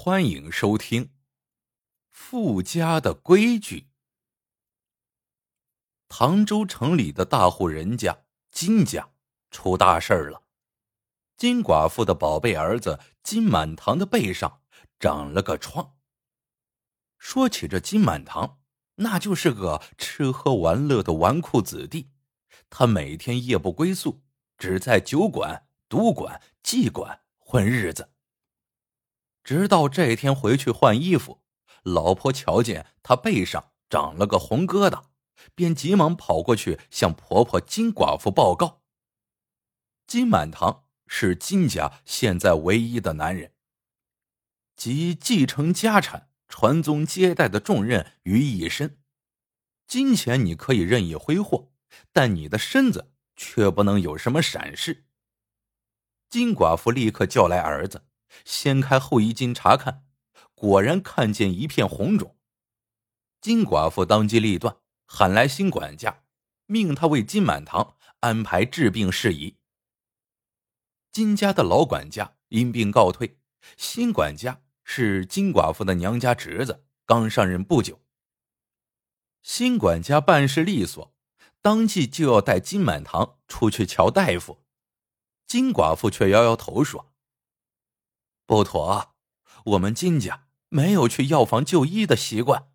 欢迎收听《富家的规矩》。唐州城里的大户人家金家出大事了，金寡妇的宝贝儿子金满堂的背上长了个疮。说起这金满堂，那就是个吃喝玩乐的纨绔子弟，他每天夜不归宿，只在酒馆、赌馆、妓馆混日子。直到这天回去换衣服，老婆瞧见他背上长了个红疙瘩，便急忙跑过去向婆婆金寡妇报告。金满堂是金家现在唯一的男人，集继承家产、传宗接代的重任于一身。金钱你可以任意挥霍，但你的身子却不能有什么闪失。金寡妇立刻叫来儿子。掀开后衣襟查看，果然看见一片红肿。金寡妇当机立断，喊来新管家，命他为金满堂安排治病事宜。金家的老管家因病告退，新管家是金寡妇的娘家侄子，刚上任不久。新管家办事利索，当即就要带金满堂出去瞧大夫。金寡妇却摇摇头说。不妥，我们金家没有去药房就医的习惯。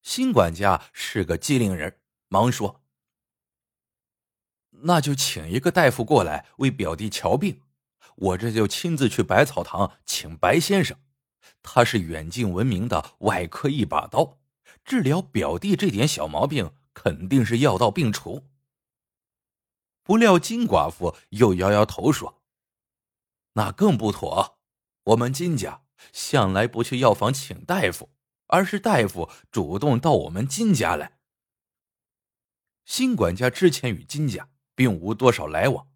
新管家是个机灵人，忙说：“那就请一个大夫过来为表弟瞧病，我这就亲自去百草堂请白先生，他是远近闻名的外科一把刀，治疗表弟这点小毛病肯定是药到病除。”不料金寡妇又摇摇头说。那更不妥，我们金家向来不去药房请大夫，而是大夫主动到我们金家来。新管家之前与金家并无多少来往，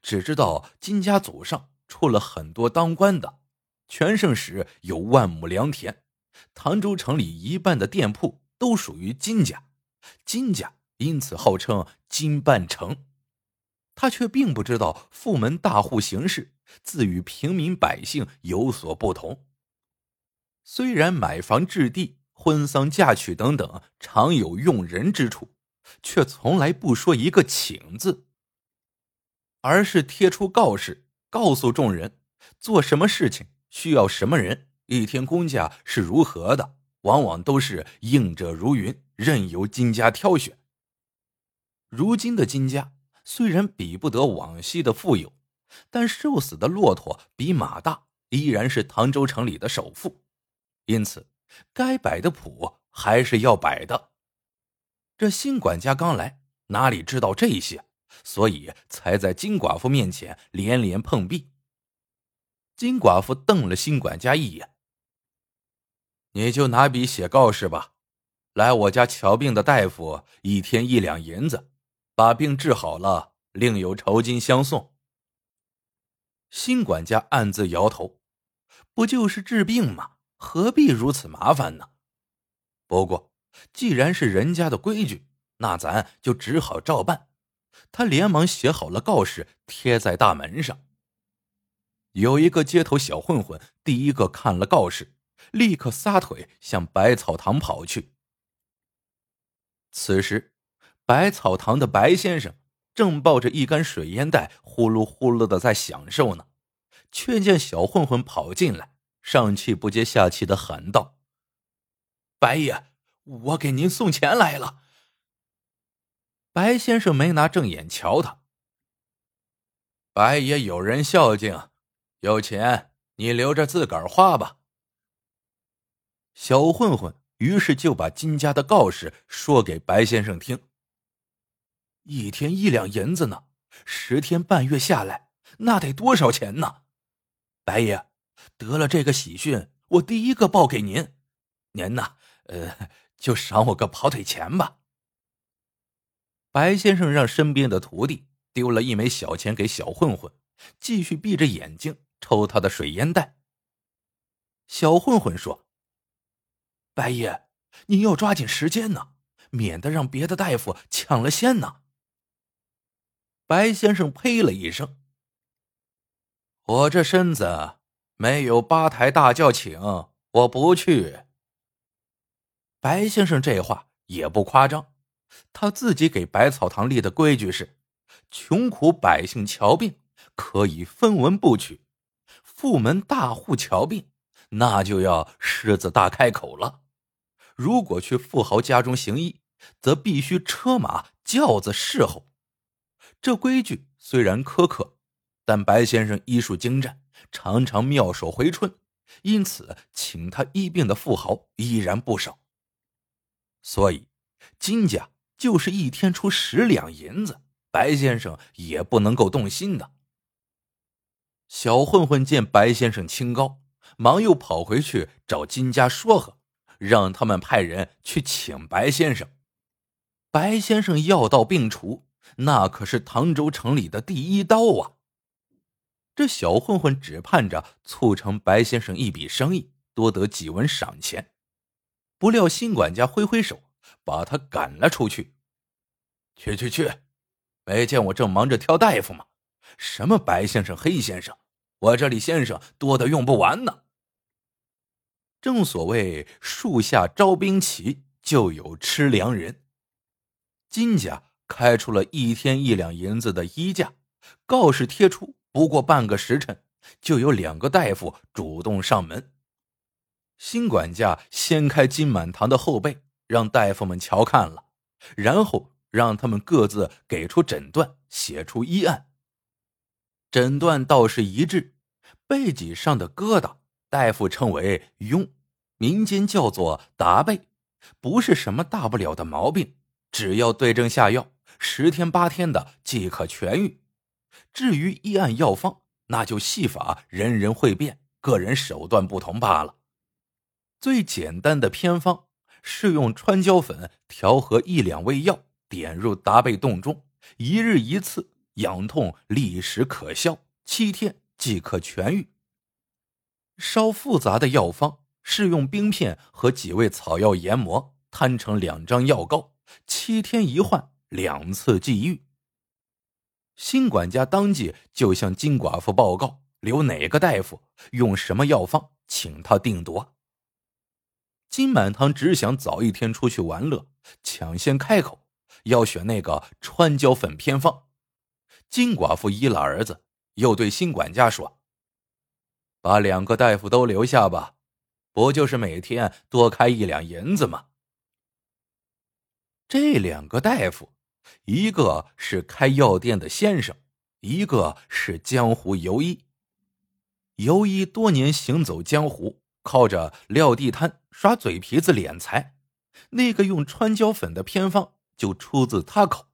只知道金家祖上出了很多当官的，全盛时有万亩良田，唐州城里一半的店铺都属于金家，金家因此号称金半城。他却并不知道富门大户行事。自与平民百姓有所不同。虽然买房置地、婚丧嫁娶等等常有用人之处，却从来不说一个请字，而是贴出告示，告诉众人做什么事情需要什么人，一天工价是如何的，往往都是应者如云，任由金家挑选。如今的金家虽然比不得往昔的富有。但瘦死的骆驼比马大，依然是唐州城里的首富，因此该摆的谱还是要摆的。这新管家刚来，哪里知道这些，所以才在金寡妇面前连连碰壁。金寡妇瞪了新管家一眼：“你就拿笔写告示吧，来我家瞧病的大夫一天一两银子，把病治好了，另有酬金相送。”新管家暗自摇头，不就是治病吗？何必如此麻烦呢？不过，既然是人家的规矩，那咱就只好照办。他连忙写好了告示，贴在大门上。有一个街头小混混，第一个看了告示，立刻撒腿向百草堂跑去。此时，百草堂的白先生。正抱着一杆水烟袋，呼噜呼噜的在享受呢，却见小混混跑进来，上气不接下气的喊道：“白爷，我给您送钱来了。”白先生没拿正眼瞧他。白爷有人孝敬，有钱你留着自个儿花吧。小混混于是就把金家的告示说给白先生听。一天一两银子呢，十天半月下来，那得多少钱呢？白爷，得了这个喜讯，我第一个报给您，您呢，呃，就赏我个跑腿钱吧。白先生让身边的徒弟丢了一枚小钱给小混混，继续闭着眼睛抽他的水烟袋。小混混说：“白爷，您要抓紧时间呢，免得让别的大夫抢了先呢。”白先生呸了一声：“我这身子没有八抬大轿请，我不去。”白先生这话也不夸张，他自己给百草堂立的规矩是：穷苦百姓瞧病可以分文不取，富门大户瞧病那就要狮子大开口了。如果去富豪家中行医，则必须车马轿子侍候。这规矩虽然苛刻，但白先生医术精湛，常常妙手回春，因此请他医病的富豪依然不少。所以，金家就是一天出十两银子，白先生也不能够动心的。小混混见白先生清高，忙又跑回去找金家说和，让他们派人去请白先生。白先生药到病除，那可是唐州城里的第一刀啊！这小混混只盼着促成白先生一笔生意，多得几文赏钱。不料新管家挥挥手，把他赶了出去。去去去，没见我正忙着挑大夫吗？什么白先生、黑先生，我这里先生多的用不完呢。正所谓树下招兵旗，就有吃粮人。金家开出了一天一两银子的衣价，告示贴出，不过半个时辰，就有两个大夫主动上门。新管家掀开金满堂的后背，让大夫们瞧看了，然后让他们各自给出诊断，写出医案。诊断倒是一致，背脊上的疙瘩，大夫称为痈，民间叫做达背，不是什么大不了的毛病，只要对症下药，十天八天的即可痊愈。至于医案药方，那就戏法人人会变，个人手段不同罢了。最简单的偏方是用川椒粉调和一两味药，点入达贝洞中，一日一次，痒痛立时可消，七天即可痊愈。稍复杂的药方是用冰片和几味草药研磨，摊成两张药膏，七天一换，两次际遇。新管家当即就向金寡妇报告，留哪个大夫用什么药方，请他定夺。金满堂只想早一天出去玩乐，抢先开口，要选那个川椒粉偏方。金寡妇依了儿子，又对新管家说：“把两个大夫都留下吧，不就是每天多开一两银子吗？”这两个大夫，一个是开药店的先生，一个是江湖游医。游医多年行走江湖。靠着撂地摊、耍嘴皮子敛财，那个用川椒粉的偏方就出自他口，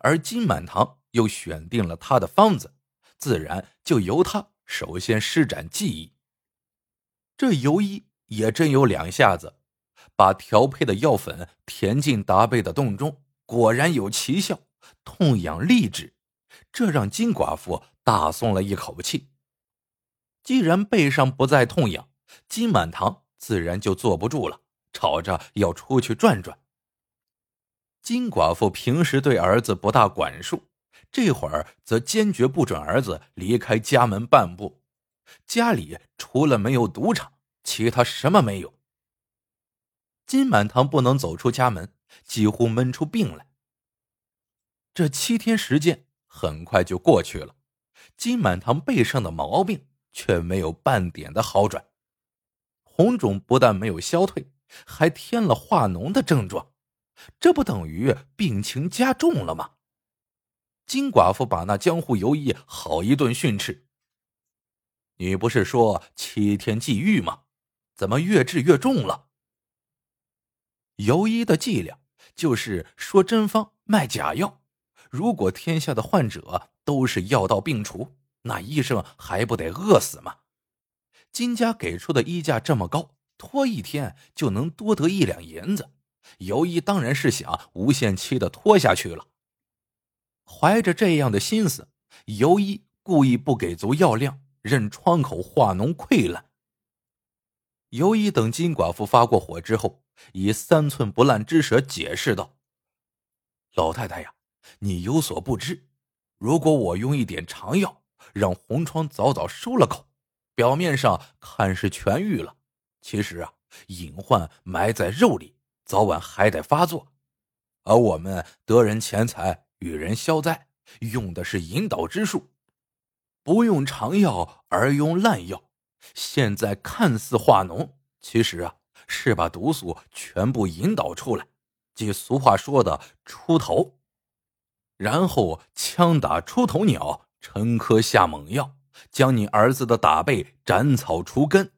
而金满堂又选定了他的方子，自然就由他首先施展技艺。这游医也真有两下子，把调配的药粉填进达贝的洞中，果然有奇效，痛痒立止，这让金寡妇大松了一口气。既然背上不再痛痒，金满堂自然就坐不住了，吵着要出去转转。金寡妇平时对儿子不大管束，这会儿则坚决不准儿子离开家门半步。家里除了没有赌场，其他什么没有。金满堂不能走出家门，几乎闷出病来。这七天时间很快就过去了，金满堂背上的毛病却没有半点的好转。红肿不但没有消退，还添了化脓的症状，这不等于病情加重了吗？金寡妇把那江湖游医好一顿训斥。你不是说七天即愈吗？怎么越治越重了？游医的伎俩就是说真方卖假药，如果天下的患者都是药到病除，那医生还不得饿死吗？金家给出的衣价这么高，拖一天就能多得一两银子。尤一当然是想无限期的拖下去了。怀着这样的心思，尤一故意不给足药量，任窗口化脓溃烂。尤一等金寡妇发过火之后，以三寸不烂之舌解释道：“老太太呀，你有所不知，如果我用一点长药，让红疮早早收了口。”表面上看是痊愈了，其实啊，隐患埋在肉里，早晚还得发作。而我们得人钱财，与人消灾，用的是引导之术，不用长药而用烂药。现在看似化脓，其实啊，是把毒素全部引导出来，即俗话说的“出头”。然后枪打出头鸟，沉疴下猛药，将你儿子的打背斩草除根。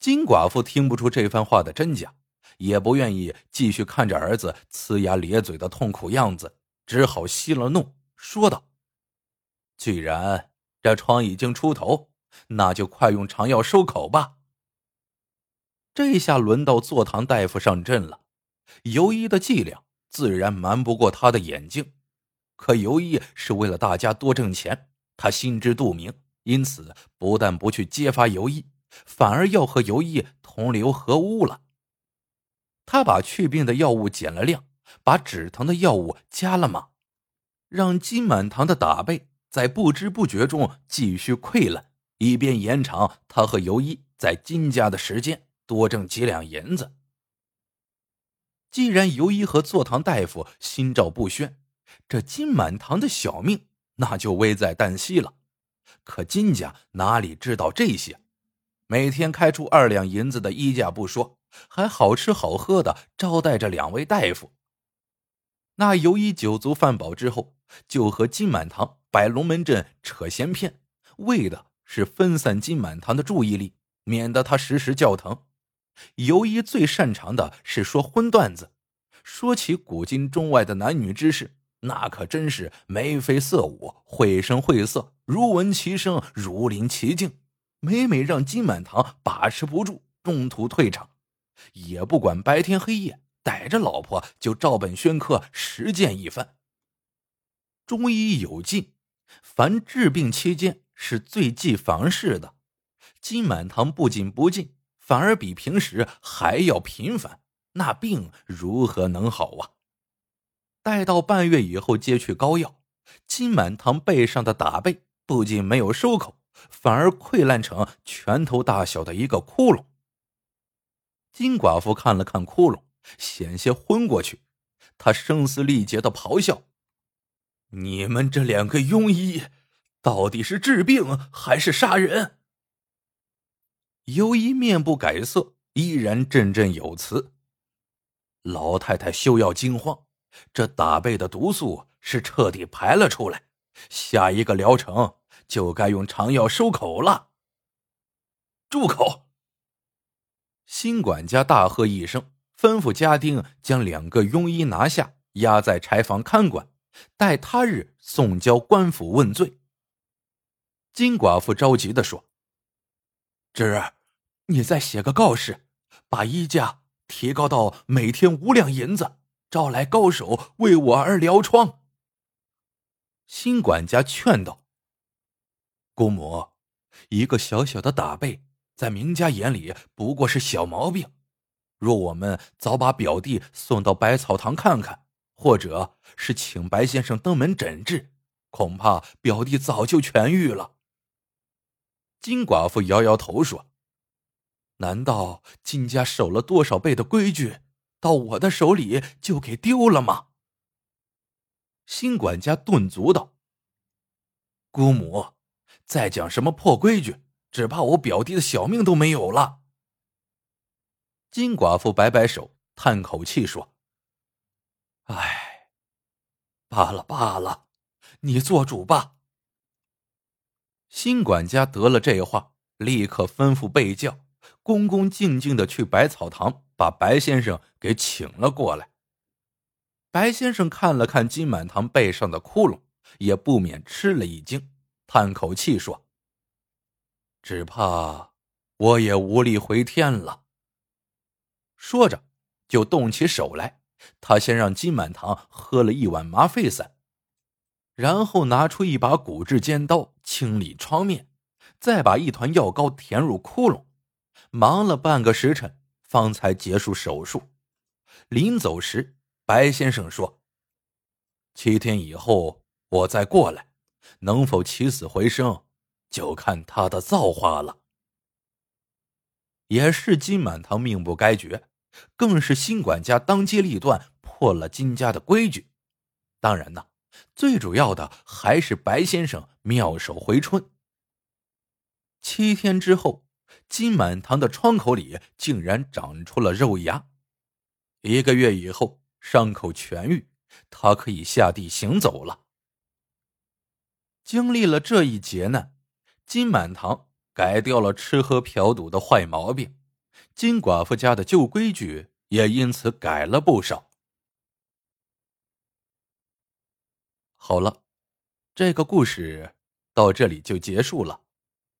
金寡妇听不出这番话的真假。也不愿意继续看着儿子呲牙咧嘴的痛苦样子，只好息了怒，说道：“既然这疮已经出头，那就快用长药收口吧。”这下轮到坐堂大夫上阵了。尤医的伎俩自然瞒不过他的眼睛，可尤医是为了大家多挣钱，他心知肚明，因此不但不去揭发尤医，反而要和尤医同流合污了。他把去病的药物减了量，把止疼的药物加了码，让金满堂的打背在不知不觉中继续溃烂，以便延长他和尤一在金家的时间，多挣几两银子。既然尤一和坐堂大夫心照不宣，这金满堂的小命那就危在旦夕了。可金家哪里知道这些？每天开出二两银子的衣架不说。还好吃好喝的招待着两位大夫。那尤一酒足饭饱之后，就和金满堂摆龙门阵扯闲篇，为的是分散金满堂的注意力，免得他时时叫疼。尤一最擅长的是说荤段子，说起古今中外的男女之事，那可真是眉飞色舞、绘声绘色、如闻其声、如临其境，每每让金满堂把持不住，中途退场。也不管白天黑夜，逮着老婆就照本宣科实践一番。中医有禁，凡治病期间是最忌房事的。金满堂不仅不进，反而比平时还要频繁，那病如何能好啊？待到半月以后接去膏药，金满堂背上的打背不仅没有收口，反而溃烂成拳头大小的一个窟窿。金寡妇看了看窟窿，险些昏过去。她声嘶力竭的咆哮：“你们这两个庸医，到底是治病还是杀人？”尤医面不改色，依然振振有词：“老太太休要惊慌，这打背的毒素是彻底排了出来，下一个疗程就该用长药收口了。”住口！新管家大喝一声，吩咐家丁将两个庸医拿下，押在柴房看管，待他日送交官府问罪。金寡妇着急的说：“侄儿，你再写个告示，把衣价提高到每天五两银子，招来高手为我儿疗疮。”新管家劝道：“姑母，一个小小的打背。”在明家眼里不过是小毛病，若我们早把表弟送到百草堂看看，或者是请白先生登门诊治，恐怕表弟早就痊愈了。金寡妇摇摇头说：“难道金家守了多少辈的规矩，到我的手里就给丢了吗？”新管家顿足道：“姑母，再讲什么破规矩？”只怕我表弟的小命都没有了。金寡妇摆摆手，叹口气说：“唉，罢了罢了，你做主吧。”新管家得了这话，立刻吩咐备轿，恭恭敬敬的去百草堂把白先生给请了过来。白先生看了看金满堂背上的窟窿，也不免吃了一惊，叹口气说。只怕我也无力回天了。说着，就动起手来。他先让金满堂喝了一碗麻沸散，然后拿出一把骨质尖刀清理疮面，再把一团药膏填入窟窿，忙了半个时辰，方才结束手术。临走时，白先生说：“七天以后我再过来，能否起死回生？”就看他的造化了。也是金满堂命不该绝，更是新管家当机立断破了金家的规矩。当然呢，最主要的还是白先生妙手回春。七天之后，金满堂的窗口里竟然长出了肉芽。一个月以后，伤口痊愈，他可以下地行走了。经历了这一劫难，金满堂改掉了吃喝嫖赌的坏毛病，金寡妇家的旧规矩也因此改了不少。好了，这个故事到这里就结束了。